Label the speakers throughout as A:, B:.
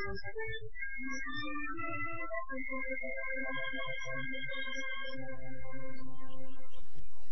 A: Thank you.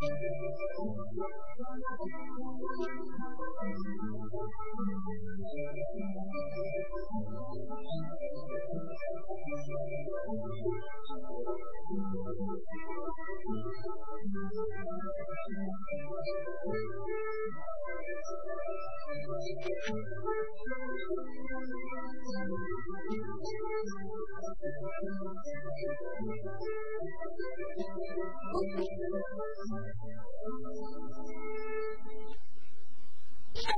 A: Thank you.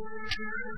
A: Thank you.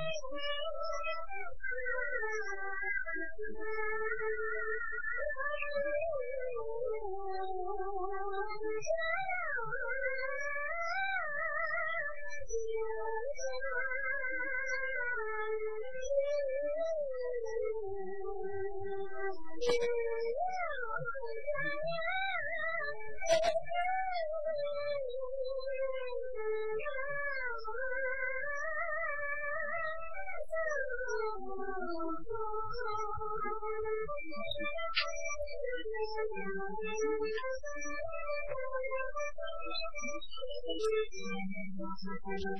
A: Thank you.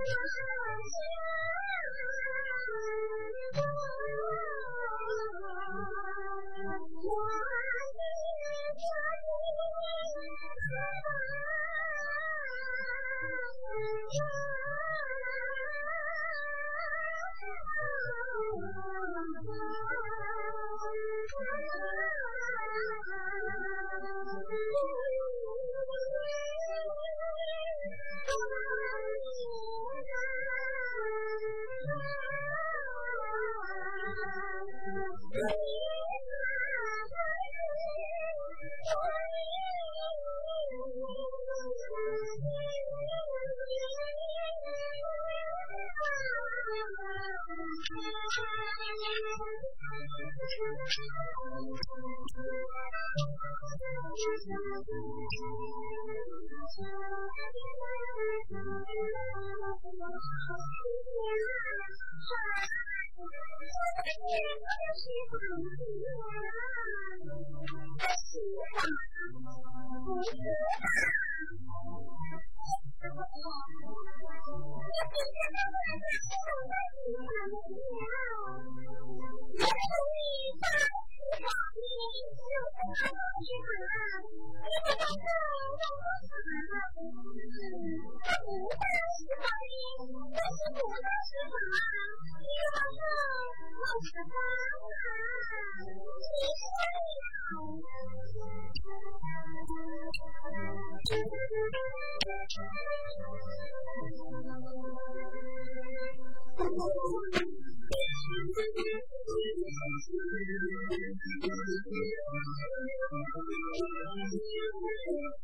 A: 万山红遍，漫天皆似锦。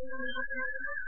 A: Thank you.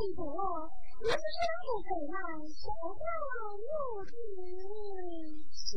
A: 我一生都在守望日子。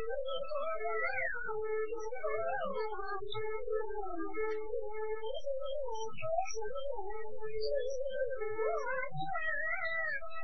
A: Thank you.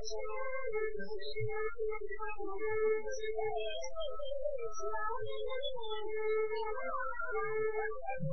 A: 春山暖日和风，阑干十二曲，楼阁五更钟。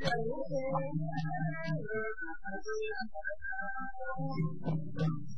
A: Thank you.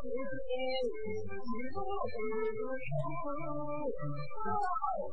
A: Oh, my God.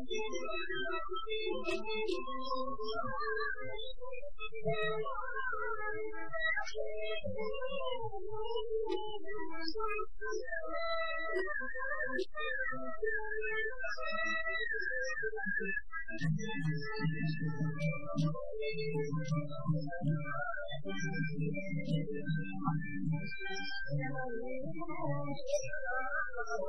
A: Thank you.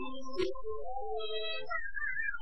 A: Thank you.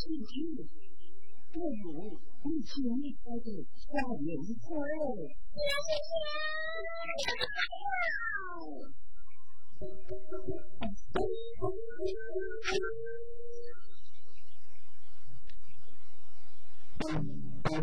A: 弟弟，妹妹，一起开的花园里，喵喵喵喵喵。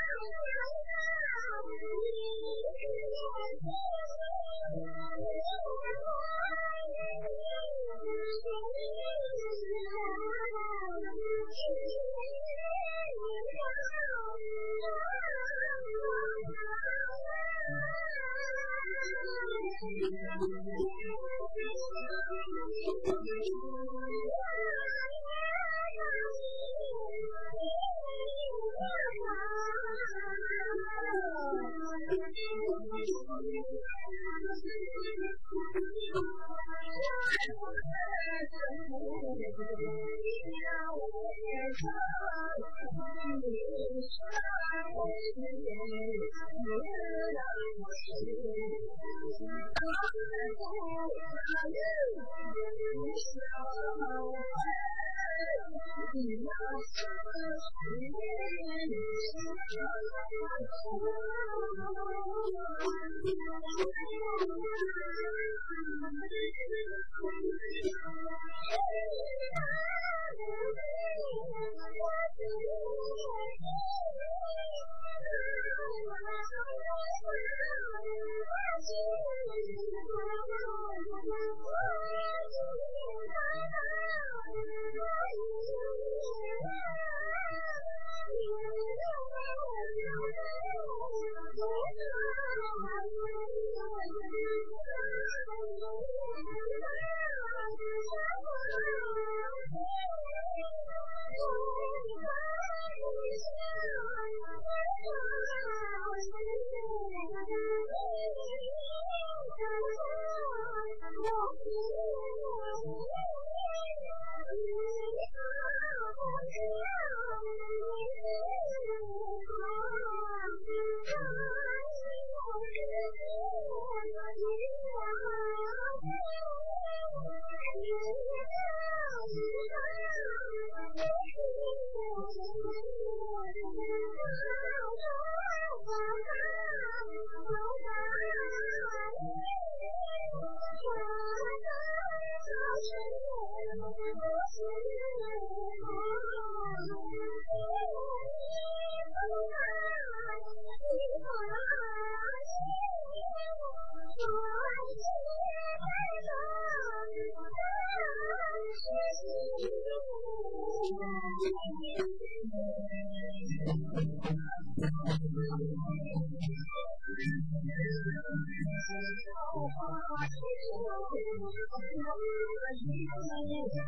A: Thank you.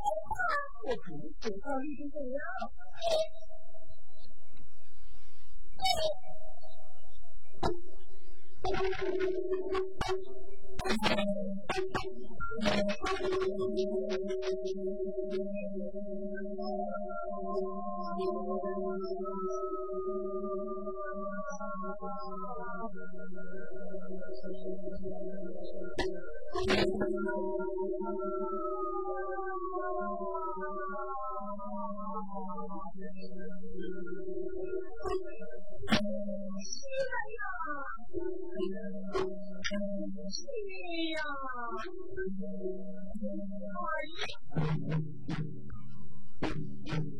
A: 我肯定得上陆军正幺。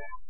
A: down.